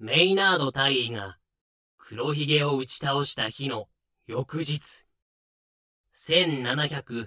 メイナード大尉が黒ひげを打ち倒した日の翌日、1718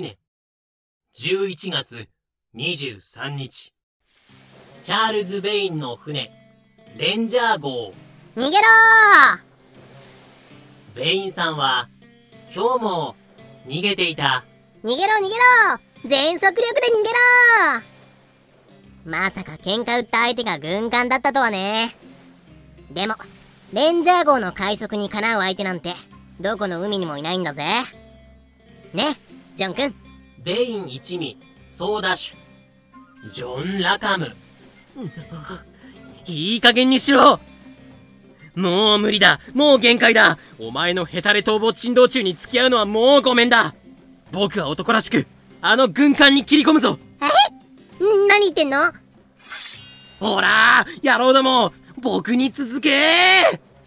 年11月23日、チャールズ・ベインの船、レンジャー号。逃げろベインさんは、今日も逃げていた。逃げろ逃げろ全速力で逃げろまさか喧嘩売った相手が軍艦だったとはね。でも、レンジャー号の快速にかなう相手なんて、どこの海にもいないんだぜ。ね、ジョン君。ベイン一味、ソーダシュ、ジョン・ラカム。いい加減にしろもう無理だもう限界だお前のヘタレ逃亡珍道中に付き合うのはもうごめんだ僕は男らしくあの軍艦に切り込むぞえ？何言ってんの？ほら野郎ども僕に続け。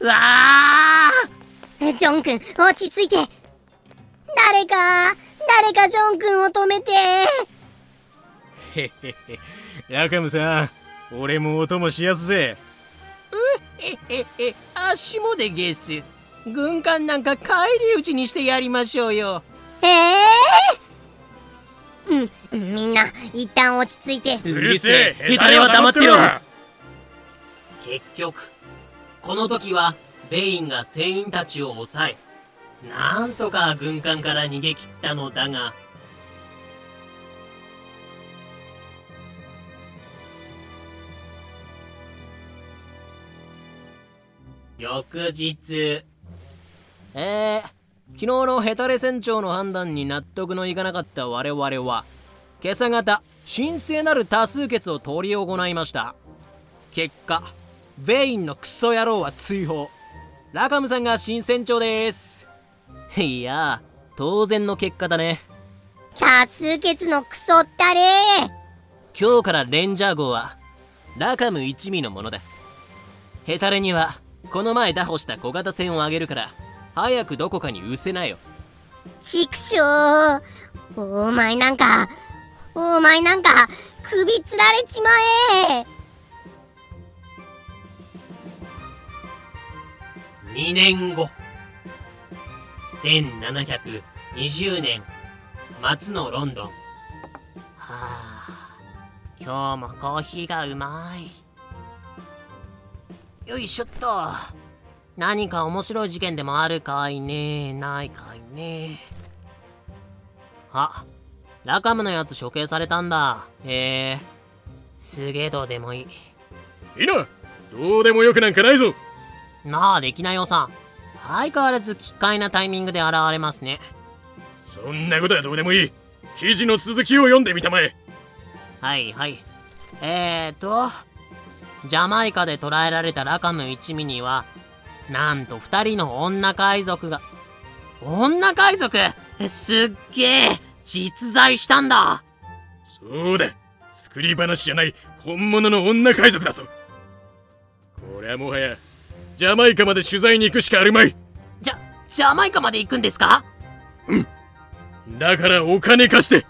うわジョン君落ち着いて。誰か誰かジョン君を止めて。へへへ。ラカムさん俺もお供しやすぜ。うへへへ。足もでゲス軍艦なんか返り討ちにしてやりましょうよ。ええー、うんみんな一旦落ち着いて。うるせえヘタレは黙ってろ。結局この時はベインが船員たちを抑えなんとか軍艦から逃げ切ったのだが翌日。えー、昨日のヘタレ船長の判断に納得のいかなかった我々は今朝方神聖なる多数決を執り行いました。結果ベインのクソ野郎は追放。ラカムさんが新船長です。いや当然の結果だね。多数決のクソったれ。今日からレンジャー号はラカム一味のものだ。ヘタレにはこの前打破した小型船をあげるから早くどこかに失せなよ。ちくしょうお前なんかお前なんか首つられちまえ。2年後。1720年。末のロンドン。はあ今日もコーヒーがうまい。よいしょっと何か面白い事件でもあるかいね。ないかいね。あラカムのやつ処刑されたんだ。へえ。すげえどうでもいい。いいな。どうでもよくなんかないぞ。なあできないよさ相変わらず奇怪なタイミングで現れますね。そんなことはどうでもいい。記事の続きを読んでみたまえ。はいはい。えーとジャマイカで捕らえられたラカム一味にはなんと2人の女海賊が。女海賊？すっげえ。実在したんだ。そうだ。作り話じゃない本物の女海賊だぞ。これはもはやジャマイカまで取材に行くしかあるまい。じゃジャマイカまで行くんですか？うん。だからお金貸して。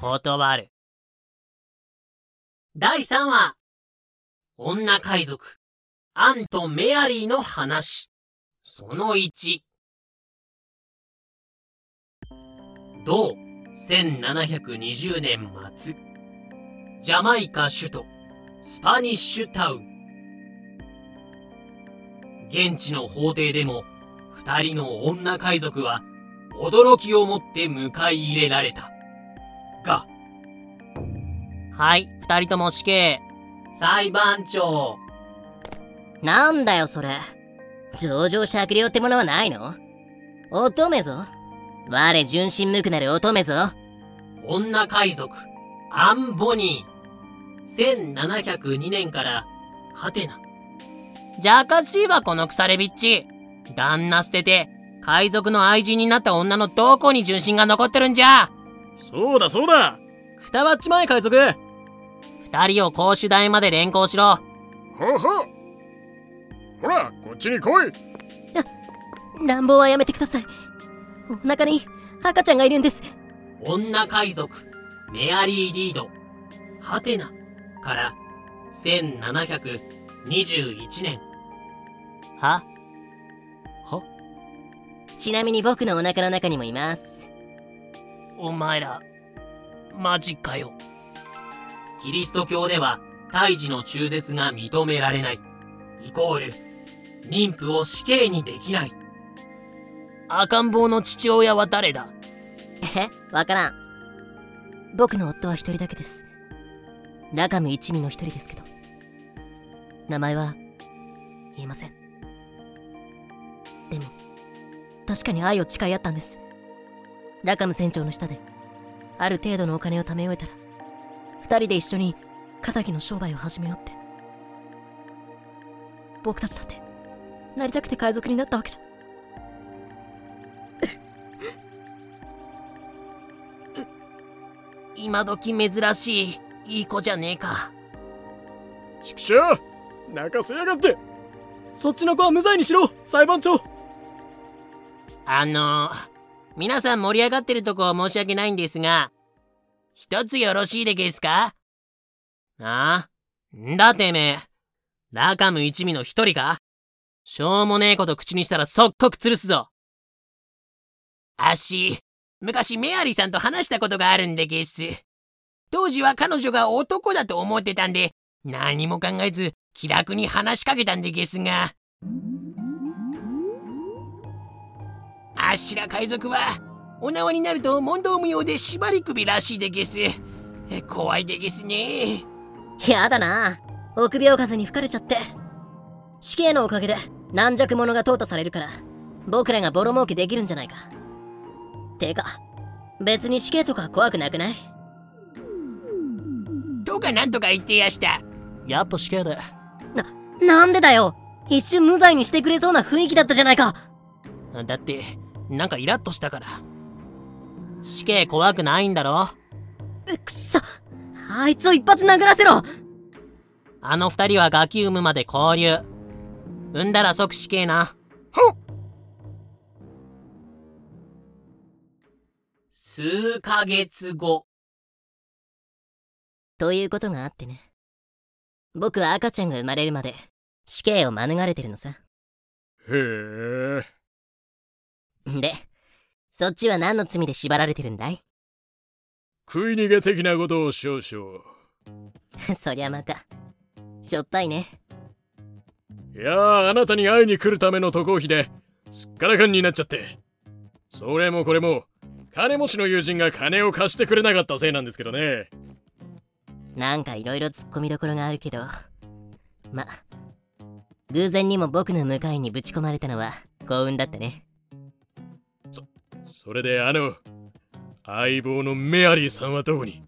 断る。第3話女海賊アンとメアリーの話。その1同1720年末。ジャマイカ首都。スパニッシュタウン。現地の法廷でも二人の女海賊は驚きをもって迎え入れられた。が。はい二人とも死刑。裁判長なんだよそれ。上場酌量ってものはないの？乙女ぞ。我純真無垢なる乙女ぞ。女海賊アンボニー1702年からハテナじゃかしいわこの腐れびっち。旦那捨てて海賊の愛人になった女のどこに純真が残ってるんじゃ？そうだそうだ。くたばっちまえ海賊。二人を公主台まで連行しろ。ほほほらこっちに来い。乱暴はやめてください。お腹に赤ちゃんがいるんです。女海賊メアリー・リード。ハテナから1702 21年。は？ちなみに僕のお腹の中にもいます。お前らマジかよ。キリスト教では胎児の中絶が認められない。イコール妊婦を死刑にできない。赤ん坊の父親は誰だ？え？わからん。僕の夫は一人だけです。ラカム一味の一人ですけど。名前は言えません。でも確かに愛を誓い合ったんです。ラカム船長の下で。ある程度のお金を貯め終えたら二人で一緒に仇の商売を始めようって。僕たちだってなりたくて海賊になったわけじゃ。今時珍しいいい子じゃねえか。畜生泣かせやがって。そっちの子は無罪にしろ裁判長。あの皆さん盛り上がってるとこ申し訳ないんですが一つよろしいでげすか？ああんだてめえラカム一味の一人か？しょうもねえこと口にしたら即刻吊るすぞ。あっし昔メアリーさんと話したことがあるんでげす。当時は彼女が男だと思ってたんで何も考えず気楽に話しかけたんでげすが。あっしら海賊はお縄になると問答無用で縛り首らしいでげす。怖いでげすね。やだな。臆病風に吹かれちゃって。死刑のおかげで軟弱者が淘汰されるから僕らがボロ儲けできるんじゃないか。てか別に死刑とか怖くなくない？どうかなんとか言ってやした。やっぱ死刑でなんでだよ？一瞬無罪にしてくれそうな雰囲気だったじゃないか。だってなんかイラッとしたから。死刑怖くないんだろ？うくそ。あいつを一発殴らせろ。あの二人はガキ産むまで交流産んだら即死刑な。数ヶ月後。ということがあってね。僕は赤ちゃんが生まれるまで死刑を免れてるのさ。へえ。でそっちは何の罪で縛られてるんだい？食い逃げ的なことを少々。そりゃまた。しょっぱいねいやーあなたに会いに来るための渡航費ですっからかんになっちゃって。それもこれも金持ちの友人が金を貸してくれなかったせいなんですけどね。なんかいろいろ突っ込みどころがあるけど。ま偶然にも僕の向かいにぶち込まれたのは幸運だったね。それであの相棒のメアリーさんはどこに？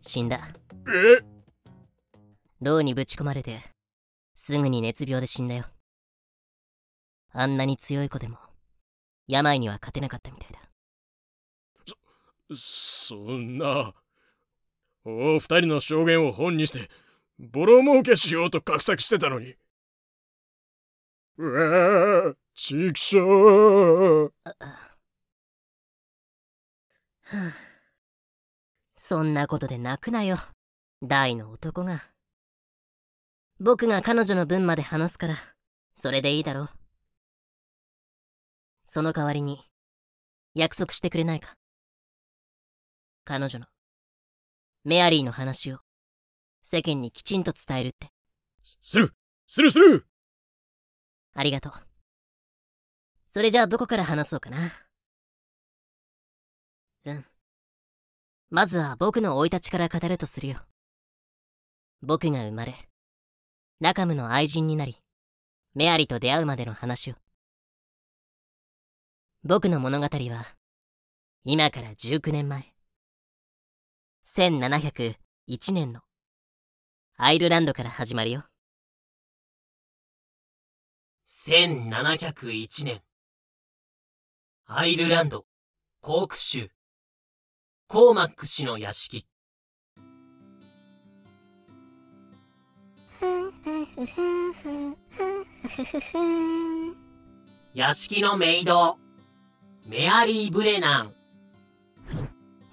死んだ。え？牢にぶち込まれてすぐに熱病で死んだよ。あんなに強い子でも病には勝てなかったみたいだ。そんな。お二人の証言を本にしてボロ儲けしようと画策してたのに。うわちくしょうそんなことで泣くなよ大の男が僕が彼女の分まで話すからそれでいいだろう。その代わりに約束してくれないか。彼女のメアリーの話を世間にきちんと伝えるって。するするする。ありがとう。それじゃあどこから話そうかな。うん。まずは僕の生い立ちから語るとするよ。僕が生まれラカムの愛人になりメアリと出会うまでの話を。僕の物語は今から19年前。1701年のアイルランドから始まるよ。1701年。アイルランドコーク州。コーマック氏の屋敷。屋敷のメイド。メアリー・ブレナン。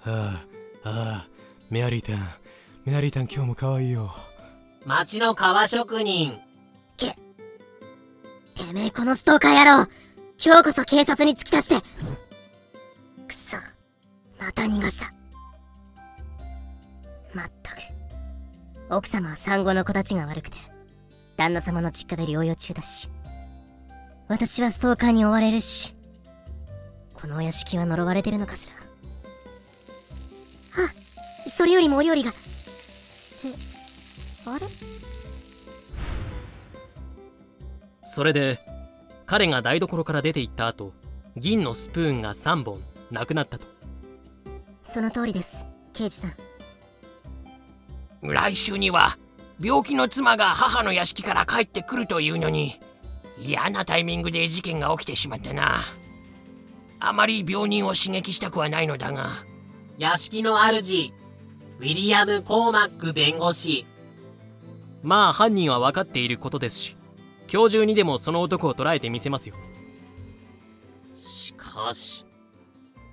はあ、ああ、メアリータン、メアリータン今日も可愛いよ。町の革職人。てめえこのストーカー野郎。今日こそ警察に突き出して。くそ。また逃がした奥様は産後の子たちが悪くて旦那様の実家で療養中だし私はストーカーに追われるしこのお屋敷は呪われてるのかしら。あそれよりもお料理が。ってあれ？それで彼が台所から出て行った後銀のスプーンが3本なくなったと。その通りです刑事さん来週には病気の妻が母の屋敷から帰ってくるというのに嫌なタイミングで事件が起きてしまったな。あまり病人を刺激したくはないのだが屋敷の主ウィリアム・コーマック弁護士。まあ犯人は分かっていることですし今日中にでもその男を捕らえてみせますよ。しかし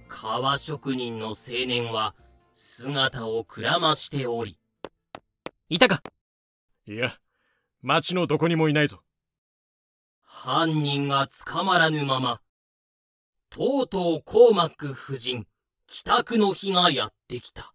革職人の青年は姿をくらましておりいたか？いや町のどこにもいないぞ。犯人が捕まらぬままとうとうコーマック夫人帰宅の日がやってきた